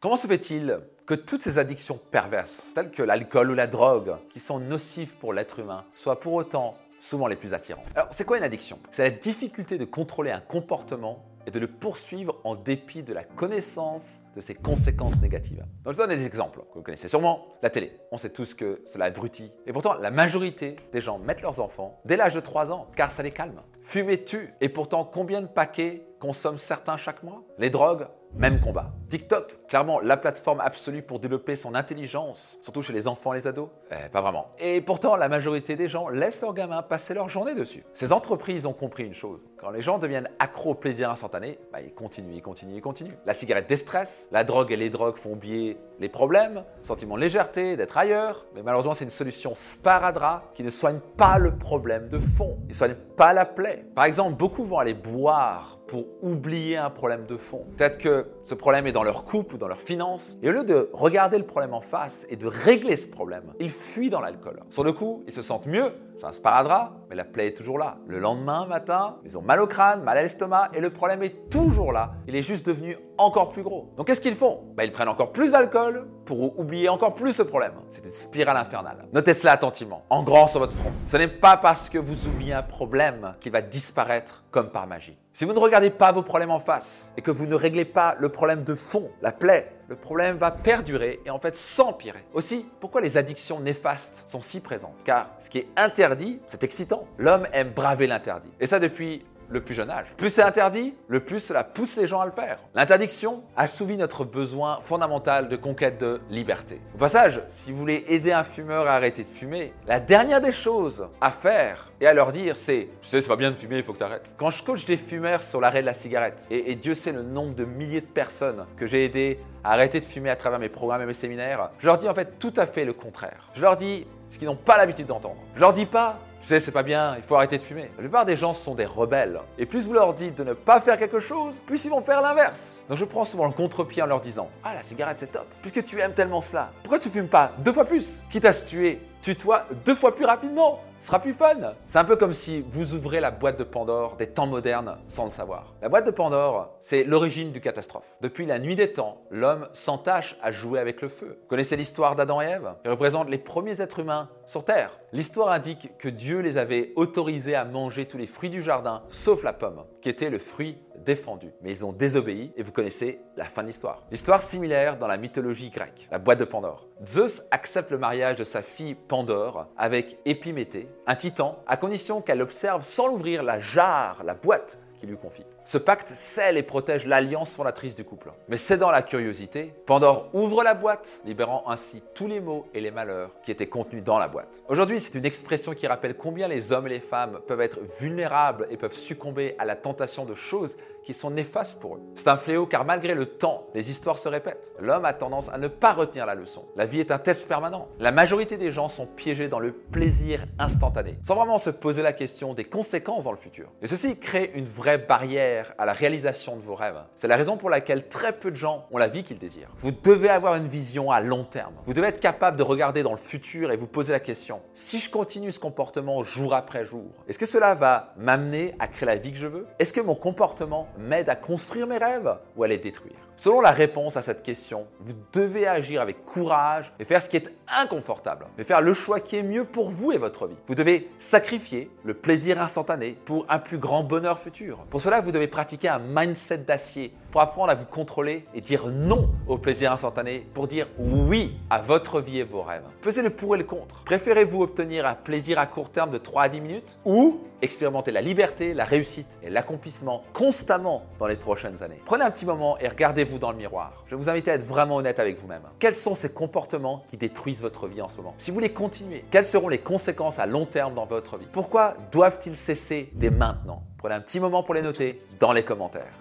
Comment se fait-il que toutes ces addictions perverses, telles que l'alcool ou la drogue, qui sont nocives pour l'être humain, soient pour autant souvent les plus attirantes? Alors, c'est quoi une addiction? C'est la difficulté de contrôler un comportement et de le poursuivre en dépit de la connaissance de ses conséquences négatives. Donc, je donne des exemples que vous connaissez sûrement. La télé, on sait tous que cela abrutit. Et pourtant, la majorité des gens mettent leurs enfants dès l'âge de 3 ans, car ça les calme. Fumer tue. Et pourtant, combien de paquets consomment certains chaque mois Les drogues, même combat. TikTok, clairement la plateforme absolue pour développer son intelligence, surtout chez les enfants et les ados eh, Pas vraiment. Et pourtant, la majorité des gens laissent leurs gamins passer leur journée dessus. Ces entreprises ont compris une chose. Quand les gens deviennent accros au plaisir instantané, bah, ils continuent, ils continuent, ils continuent. La cigarette déstresse, la drogue et les drogues font oublier les problèmes, sentiment de légèreté, d'être ailleurs. Mais malheureusement, c'est une solution sparadrap qui ne soigne pas le problème de fond. Il ne soigne pas la plaie. Par exemple, beaucoup vont aller boire pour oublier un problème de fond. Peut-être que ce problème est dans leur couple ou dans leurs finances. Et au lieu de regarder le problème en face et de régler ce problème, ils fuient dans l'alcool. Sur le coup, ils se sentent mieux, c'est un sparadrap, mais la plaie est toujours là. Le lendemain matin, ils ont mal au crâne, mal à l'estomac, et le problème est toujours là. Il est juste devenu encore plus gros. Donc qu'est-ce qu'ils font? Bah, Ils prennent encore plus d'alcool pour oublier encore plus ce problème. C'est une spirale infernale. Notez cela attentivement, en grand sur votre front. Ce n'est pas parce que vous oubliez un problème qu'il va disparaître comme par magie. Si vous ne regardez pas vos problèmes en face et que vous ne réglez pas le problème de fond, la plaie, le problème va perdurer et en fait s'empirer. Aussi, pourquoi les addictions néfastes sont si présentes? Car ce qui est interdit, c'est excitant. L'homme aime braver l'interdit. Et ça depuis le plus jeune âge. Plus c'est interdit, le plus cela pousse les gens à le faire. L'interdiction assouvit notre besoin fondamental de conquête de liberté. Au passage, si vous voulez aider un fumeur à arrêter de fumer, la dernière des choses à faire et à leur dire, c'est Tu sais, c'est pas bien de fumer, il faut que tu arrêtes. Quand je coach des fumeurs sur l'arrêt de la cigarette, et, et Dieu sait le nombre de milliers de personnes que j'ai aidé à arrêter de fumer à travers mes programmes et mes séminaires, je leur dis en fait tout à fait le contraire. Je leur dis ce qu'ils n'ont pas l'habitude d'entendre. Je leur dis pas tu sais, c'est pas bien, il faut arrêter de fumer. La plupart des gens sont des rebelles. Et plus vous leur dites de ne pas faire quelque chose, plus ils vont faire l'inverse. Donc je prends souvent le contre-pied en leur disant Ah, la cigarette c'est top. Puisque tu aimes tellement cela, pourquoi tu fumes pas deux fois plus? Quitte à se tuer, tue-toi deux fois plus rapidement. Ce sera plus fun. C'est un peu comme si vous ouvrez la boîte de Pandore des temps modernes sans le savoir. La boîte de Pandore, c'est l'origine du catastrophe. Depuis la nuit des temps, l'homme s'entache à jouer avec le feu. Vous connaissez l'histoire d'Adam et Ève? Ils représentent les premiers êtres humains sur Terre. L'histoire indique que Dieu les avait autorisés à manger tous les fruits du jardin, sauf la pomme, qui était le fruit défendu. Mais ils ont désobéi et vous connaissez la fin de l'histoire. L'histoire similaire dans la mythologie grecque, la boîte de Pandore. Zeus accepte le mariage de sa fille Pandore avec Épiméthée, un titan, à condition qu'elle observe sans l'ouvrir la jarre, la boîte qui lui confie. Ce pacte scelle et protège l'alliance fondatrice du couple. Mais cédant la curiosité, Pandore ouvre la boîte, libérant ainsi tous les maux et les malheurs qui étaient contenus dans la boîte. Aujourd'hui, c'est une expression qui rappelle combien les hommes et les femmes peuvent être vulnérables et peuvent succomber à la tentation de choses qui sont néfastes pour eux. C'est un fléau car malgré le temps, les histoires se répètent. L'homme a tendance à ne pas retenir la leçon. La vie est un test permanent. La majorité des gens sont piégés dans le plaisir instantané, sans vraiment se poser la question des conséquences dans le futur. Et ceci crée une vraie barrière à la réalisation de vos rêves. C'est la raison pour laquelle très peu de gens ont la vie qu'ils désirent. Vous devez avoir une vision à long terme. Vous devez être capable de regarder dans le futur et vous poser la question, si je continue ce comportement jour après jour, est-ce que cela va m'amener à créer la vie que je veux? Est-ce que mon comportement m'aide à construire mes rêves ou à les détruire? Selon la réponse à cette question, vous devez agir avec courage et faire ce qui est inconfortable, mais faire le choix qui est mieux pour vous et votre vie. Vous devez sacrifier le plaisir instantané pour un plus grand bonheur futur. Pour cela, vous devez pratiquer un mindset d'acier pour apprendre à vous contrôler et dire non au plaisir instantané, pour dire oui à votre vie et vos rêves. Pesez le pour et le contre. Préférez-vous obtenir un plaisir à court terme de 3 à 10 minutes ou expérimenter la liberté, la réussite et l'accomplissement constamment dans les prochaines années? Prenez un petit moment et regardez-vous dans le miroir. Je vous inviter à être vraiment honnête avec vous-même. Quels sont ces comportements qui détruisent votre vie en ce moment? Si vous voulez continuer, quelles seront les conséquences à long terme dans votre vie? Pourquoi doivent-ils cesser dès maintenant? Prenez un petit moment pour les noter dans les commentaires.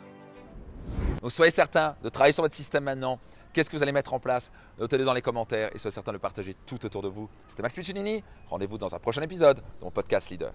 Donc soyez certain de travailler sur votre système maintenant. Qu'est-ce que vous allez mettre en place? Notez-le dans les commentaires et soyez certain de le partager tout autour de vous. C'était Max Piccinini. Rendez-vous dans un prochain épisode de mon podcast Leader.